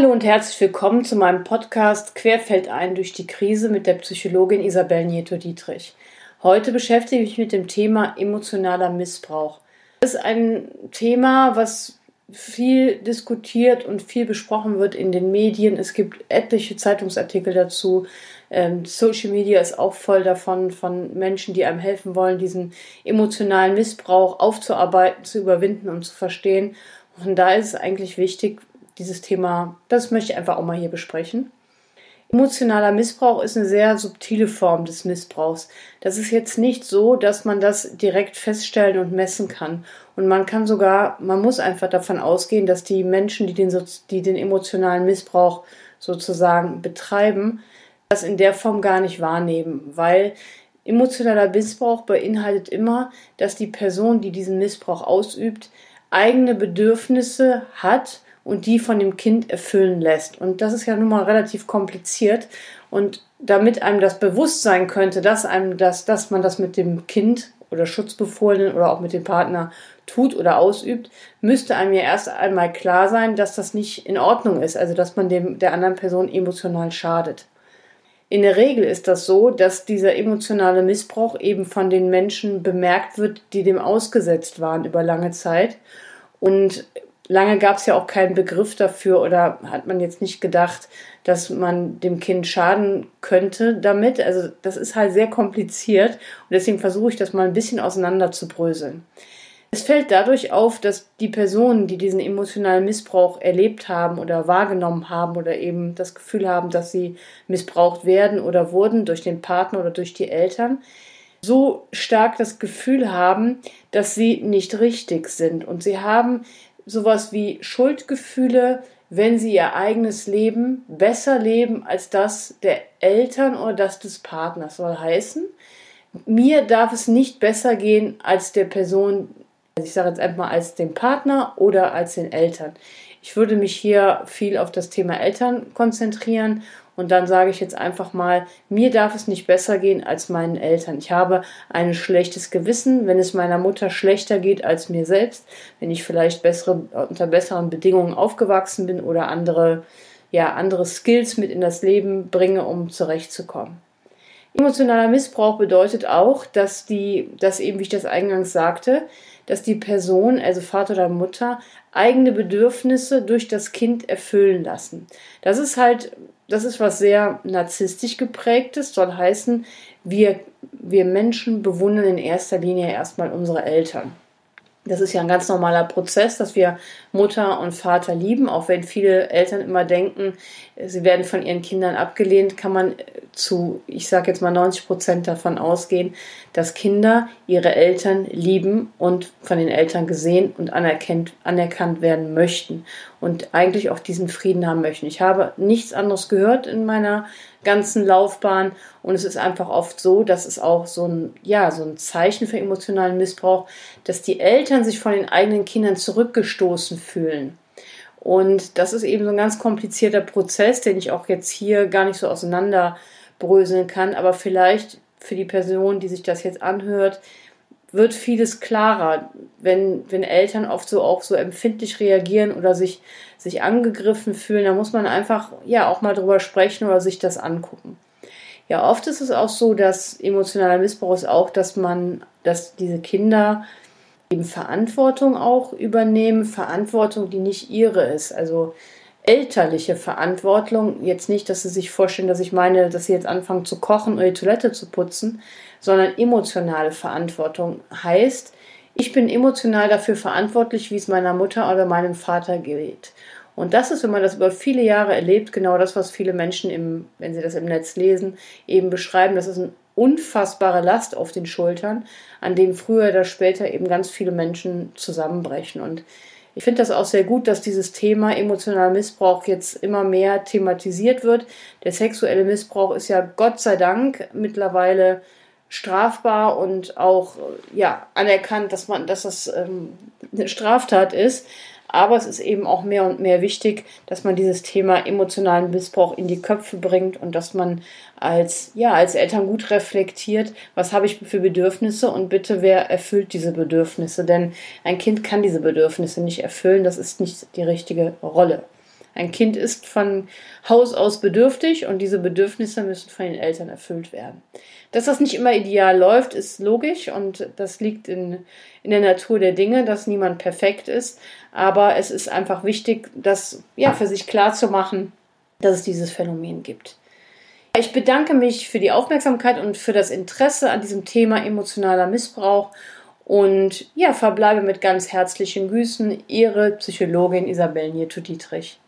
Hallo und herzlich willkommen zu meinem Podcast Querfeldein durch die Krise mit der Psychologin Isabel Nieto-Dietrich. Heute beschäftige ich mich mit dem Thema emotionaler Missbrauch. Das ist ein Thema, was viel diskutiert und viel besprochen wird in den Medien. Es gibt etliche Zeitungsartikel dazu. Ähm, Social Media ist auch voll davon, von Menschen, die einem helfen wollen, diesen emotionalen Missbrauch aufzuarbeiten, zu überwinden und zu verstehen. Und da ist es eigentlich wichtig, dieses Thema, das möchte ich einfach auch mal hier besprechen. Emotionaler Missbrauch ist eine sehr subtile Form des Missbrauchs. Das ist jetzt nicht so, dass man das direkt feststellen und messen kann. Und man kann sogar, man muss einfach davon ausgehen, dass die Menschen, die den, die den emotionalen Missbrauch sozusagen betreiben, das in der Form gar nicht wahrnehmen, weil emotionaler Missbrauch beinhaltet immer, dass die Person, die diesen Missbrauch ausübt, eigene Bedürfnisse hat und die von dem Kind erfüllen lässt. Und das ist ja nun mal relativ kompliziert. Und damit einem das bewusst sein könnte, dass einem das, dass man das mit dem Kind oder Schutzbefohlenen oder auch mit dem Partner tut oder ausübt, müsste einem ja erst einmal klar sein, dass das nicht in Ordnung ist, also dass man dem der anderen Person emotional schadet. In der Regel ist das so, dass dieser emotionale Missbrauch eben von den Menschen bemerkt wird, die dem ausgesetzt waren über lange Zeit und lange gab es ja auch keinen Begriff dafür oder hat man jetzt nicht gedacht, dass man dem Kind schaden könnte damit. Also das ist halt sehr kompliziert und deswegen versuche ich das mal ein bisschen auseinander zu bröseln. Es fällt dadurch auf, dass die Personen, die diesen emotionalen Missbrauch erlebt haben oder wahrgenommen haben oder eben das Gefühl haben, dass sie missbraucht werden oder wurden durch den Partner oder durch die Eltern, so stark das Gefühl haben, dass sie nicht richtig sind. Und sie haben sowas wie Schuldgefühle, wenn sie ihr eigenes Leben besser leben als das der Eltern oder das des Partners. Soll heißen, mir darf es nicht besser gehen als der Person, also ich sage jetzt einfach mal als dem Partner oder als den Eltern. Ich würde mich hier viel auf das Thema Eltern konzentrieren und dann sage ich jetzt einfach mal, mir darf es nicht besser gehen als meinen Eltern. Ich habe ein schlechtes Gewissen, wenn es meiner Mutter schlechter geht als mir selbst, wenn ich vielleicht bessere, unter besseren Bedingungen aufgewachsen bin oder andere, ja, andere Skills mit in das Leben bringe, um zurechtzukommen. Emotionaler Missbrauch bedeutet auch, dass die, dass eben, wie ich das eingangs sagte, dass die Person, also Vater oder Mutter, eigene Bedürfnisse durch das Kind erfüllen lassen. Das ist halt das ist was sehr narzisstisch geprägtes, soll heißen, wir, wir Menschen bewundern in erster Linie erstmal unsere Eltern. Das ist ja ein ganz normaler Prozess, dass wir Mutter und Vater lieben, auch wenn viele Eltern immer denken, sie werden von ihren Kindern abgelehnt, kann man zu, ich sage jetzt mal 90 Prozent davon ausgehen, dass Kinder ihre Eltern lieben und von den Eltern gesehen und anerkannt, anerkannt werden möchten und eigentlich auch diesen Frieden haben möchten. Ich habe nichts anderes gehört in meiner ganzen Laufbahn und es ist einfach oft so, dass es auch so ein, ja, so ein Zeichen für emotionalen Missbrauch, dass die Eltern sich von den eigenen Kindern zurückgestoßen fühlen. Und das ist eben so ein ganz komplizierter Prozess, den ich auch jetzt hier gar nicht so auseinanderbröseln kann, aber vielleicht für die Person, die sich das jetzt anhört, wird vieles klarer, wenn, wenn Eltern oft so auch so empfindlich reagieren oder sich, sich angegriffen fühlen, da muss man einfach ja auch mal drüber sprechen oder sich das angucken. Ja, oft ist es auch so, dass emotionaler Missbrauch ist auch, dass man, dass diese Kinder eben Verantwortung auch übernehmen, Verantwortung, die nicht ihre ist. Also elterliche Verantwortung, jetzt nicht, dass sie sich vorstellen, dass ich meine, dass sie jetzt anfangen zu kochen oder die Toilette zu putzen, sondern emotionale Verantwortung heißt, ich bin emotional dafür verantwortlich, wie es meiner Mutter oder meinem Vater geht. Und das ist, wenn man das über viele Jahre erlebt, genau das, was viele Menschen, im, wenn sie das im Netz lesen, eben beschreiben. Das ist eine unfassbare Last auf den Schultern, an dem früher oder später eben ganz viele Menschen zusammenbrechen. Und ich finde das auch sehr gut, dass dieses Thema emotionaler Missbrauch jetzt immer mehr thematisiert wird. Der sexuelle Missbrauch ist ja Gott sei Dank mittlerweile strafbar und auch ja anerkannt, dass man, dass das ähm, eine Straftat ist. Aber es ist eben auch mehr und mehr wichtig, dass man dieses Thema emotionalen Missbrauch in die Köpfe bringt und dass man als, ja, als Eltern gut reflektiert, was habe ich für Bedürfnisse und bitte, wer erfüllt diese Bedürfnisse? Denn ein Kind kann diese Bedürfnisse nicht erfüllen, das ist nicht die richtige Rolle. Ein Kind ist von Haus aus bedürftig und diese Bedürfnisse müssen von den Eltern erfüllt werden. Dass das nicht immer ideal läuft, ist logisch und das liegt in, in der Natur der Dinge, dass niemand perfekt ist. Aber es ist einfach wichtig, das ja, für sich klar zu machen, dass es dieses Phänomen gibt. Ich bedanke mich für die Aufmerksamkeit und für das Interesse an diesem Thema emotionaler Missbrauch und ja, verbleibe mit ganz herzlichen Grüßen, Ihre Psychologin Isabel Nieto-Dietrich.